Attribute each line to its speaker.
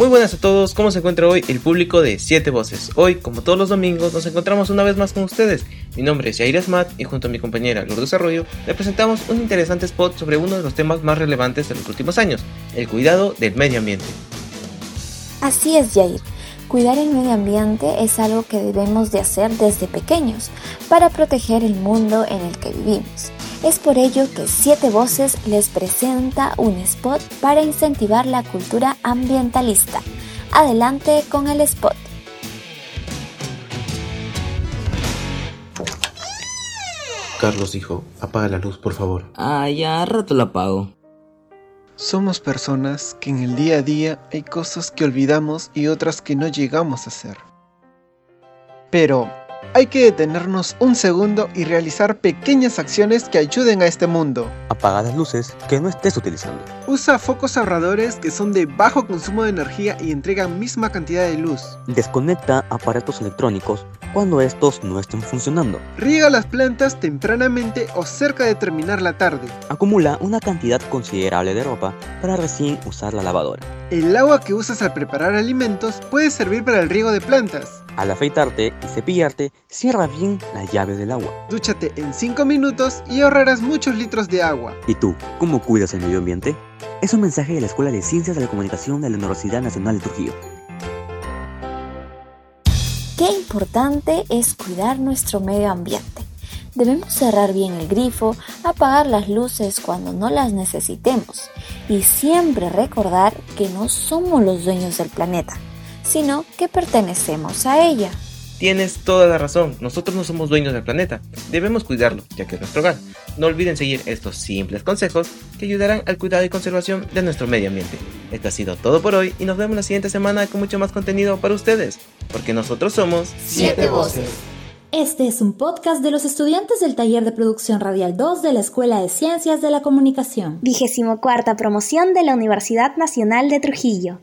Speaker 1: Muy buenas a todos, ¿cómo se encuentra hoy el público de Siete Voces? Hoy, como todos los domingos, nos encontramos una vez más con ustedes. Mi nombre es Yair Asmat y junto a mi compañera Lourdes Arroyo le presentamos un interesante spot sobre uno de los temas más relevantes de los últimos años, el cuidado del medio ambiente.
Speaker 2: Así es, Jair. Cuidar el medio ambiente es algo que debemos de hacer desde pequeños para proteger el mundo en el que vivimos. Es por ello que Siete Voces les presenta un spot para incentivar la cultura ambientalista. Adelante con el spot.
Speaker 1: Carlos, hijo, apaga la luz, por favor.
Speaker 3: Ah, ya, rato la apago.
Speaker 4: Somos personas que en el día a día hay cosas que olvidamos y otras que no llegamos a hacer. Pero, hay que detenernos un segundo y realizar pequeñas acciones que ayuden a este mundo.
Speaker 5: Apaga las luces que no estés utilizando.
Speaker 4: Usa focos ahorradores que son de bajo consumo de energía y entregan misma cantidad de luz.
Speaker 5: Desconecta aparatos electrónicos cuando estos no estén funcionando.
Speaker 4: Riega las plantas tempranamente o cerca de terminar la tarde.
Speaker 5: Acumula una cantidad considerable de ropa para recién usar la lavadora.
Speaker 4: El agua que usas al preparar alimentos puede servir para el riego de plantas.
Speaker 5: Al afeitarte y cepillarte, cierra bien la llave del agua.
Speaker 4: Dúchate en 5 minutos y ahorrarás muchos litros de agua.
Speaker 5: ¿Y tú, cómo cuidas el medio ambiente? Es un mensaje de la Escuela de Ciencias de la Comunicación de la Universidad Nacional de Trujillo.
Speaker 2: Qué importante es cuidar nuestro medio ambiente. Debemos cerrar bien el grifo, apagar las luces cuando no las necesitemos y siempre recordar que no somos los dueños del planeta, sino que pertenecemos a ella.
Speaker 1: Tienes toda la razón, nosotros no somos dueños del planeta, debemos cuidarlo, ya que es nuestro hogar. No olviden seguir estos simples consejos que ayudarán al cuidado y conservación de nuestro medio ambiente. Esto ha sido todo por hoy y nos vemos la siguiente semana con mucho más contenido para ustedes, porque nosotros somos
Speaker 6: Siete Voces. Este es un podcast de los estudiantes del taller de producción radial 2 de la Escuela de Ciencias de la Comunicación.
Speaker 7: Vigésimo cuarta promoción de la Universidad Nacional de Trujillo.